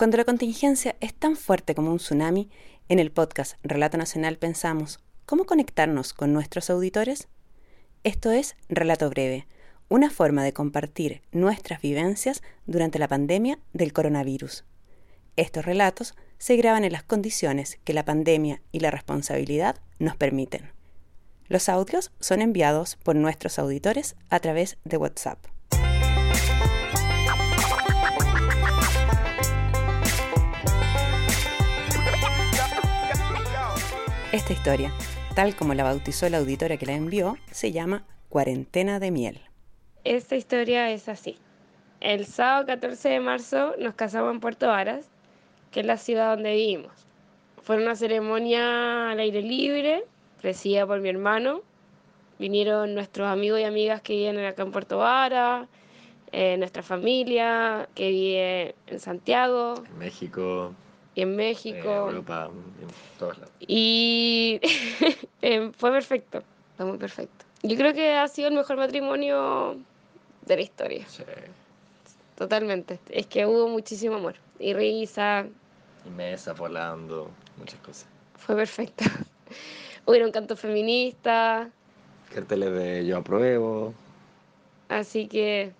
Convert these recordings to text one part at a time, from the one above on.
Cuando la contingencia es tan fuerte como un tsunami, en el podcast Relato Nacional pensamos, ¿cómo conectarnos con nuestros auditores? Esto es Relato Breve, una forma de compartir nuestras vivencias durante la pandemia del coronavirus. Estos relatos se graban en las condiciones que la pandemia y la responsabilidad nos permiten. Los audios son enviados por nuestros auditores a través de WhatsApp. Esta historia, tal como la bautizó la auditora que la envió, se llama Cuarentena de Miel. Esta historia es así. El sábado 14 de marzo nos casamos en Puerto Varas, que es la ciudad donde vivimos. Fue una ceremonia al aire libre, presidida por mi hermano. Vinieron nuestros amigos y amigas que viven acá en Puerto Varas, eh, nuestra familia que vive en Santiago. En México y en México. En Europa, en todos lados. Y fue perfecto, fue muy perfecto. Yo creo que ha sido el mejor matrimonio de la historia. Sí. Totalmente. Es que hubo muchísimo amor y risa. Y mesa volando, muchas cosas. Fue perfecto. Hubieron cantos feministas. Carteles de yo apruebo. Así que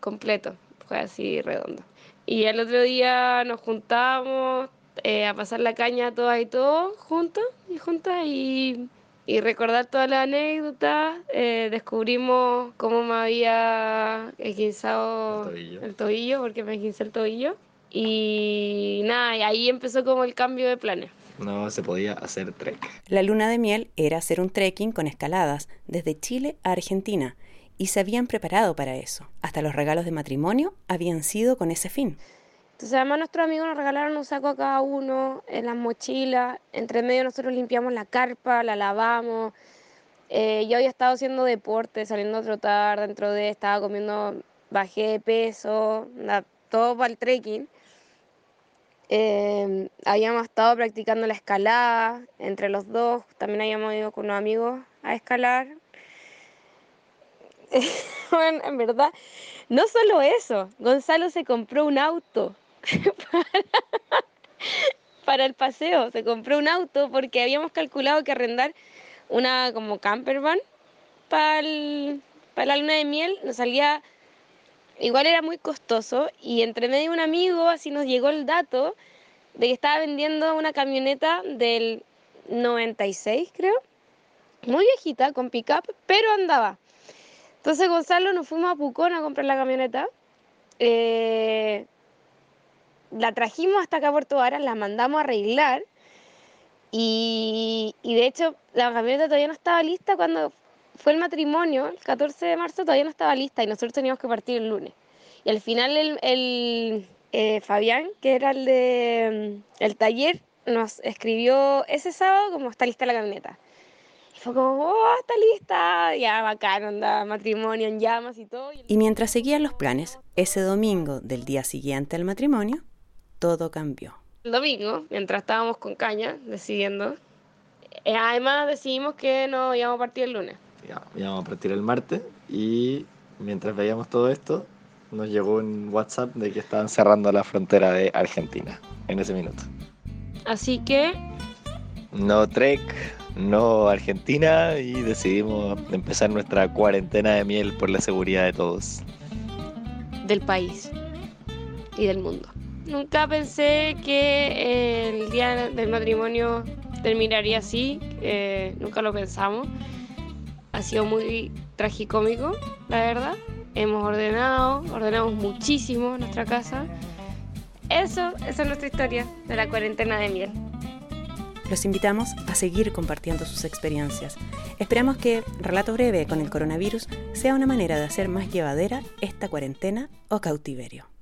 completo, fue así redondo. Y el otro día nos juntamos eh, a pasar la caña todas y todos juntos y juntas y, y recordar todas las anécdotas. Eh, descubrimos cómo me había esguinzado El tobillo. el tobillo, porque me esguincé el tobillo. Y nada, y ahí empezó como el cambio de planes. No se podía hacer trek. La luna de miel era hacer un trekking con escaladas desde Chile a Argentina y se habían preparado para eso. Hasta los regalos de matrimonio habían sido con ese fin. Entonces además nuestros amigos nos regalaron un saco a cada uno, en las mochilas, entre medio nosotros limpiamos la carpa, la lavamos. Eh, yo había estado haciendo deporte, saliendo a trotar, dentro de, estaba comiendo, bajé de peso, todo para el trekking. Eh, habíamos estado practicando la escalada entre los dos, también habíamos ido con unos amigos a escalar. Bueno, en verdad, no solo eso, Gonzalo se compró un auto para, el paseo, se compró un auto porque habíamos calculado que arrendar una como camper van para, para la luna de miel nos salía, igual era muy costoso y entre medio un amigo así nos llegó el dato de que estaba vendiendo una camioneta del 96 creo, muy viejita con pickup, pero andaba. Entonces Gonzalo nos fuimos a Pucón a comprar la camioneta. Eh, la trajimos hasta acá a Puerto Varas, la mandamos a arreglar. Y, y de hecho la camioneta todavía no estaba lista cuando fue el matrimonio, el 14 de marzo todavía no estaba lista y nosotros teníamos que partir el lunes. Y al final el, el, eh, Fabián, que era el de el taller, nos escribió ese sábado como está lista la camioneta. Fue como, oh, está lista, ya bacán, anda, matrimonio en llamas y todo. Y mientras seguían los planes, ese domingo del día siguiente al matrimonio, todo cambió. El domingo, mientras estábamos con caña, decidiendo, eh, además decidimos que no íbamos a partir el lunes. Ya, íbamos a partir el martes y mientras veíamos todo esto, nos llegó un WhatsApp de que estaban cerrando la frontera de Argentina en ese minuto. Así que No trek, no Argentina y decidimos empezar nuestra cuarentena de miel por la seguridad de todos. del país y del mundo. Nunca pensé que el día del matrimonio terminaría así, eh, nunca lo pensamos. Ha sido muy tragicómico, la verdad. Hemos ordenado, ordenamos muchísimo nuestra casa. Eso, esa es nuestra historia de la cuarentena de miel. Los invitamos a seguir compartiendo sus experiencias. Esperamos que Relato Breve con el coronavirus sea una manera de hacer más llevadera esta cuarentena o cautiverio.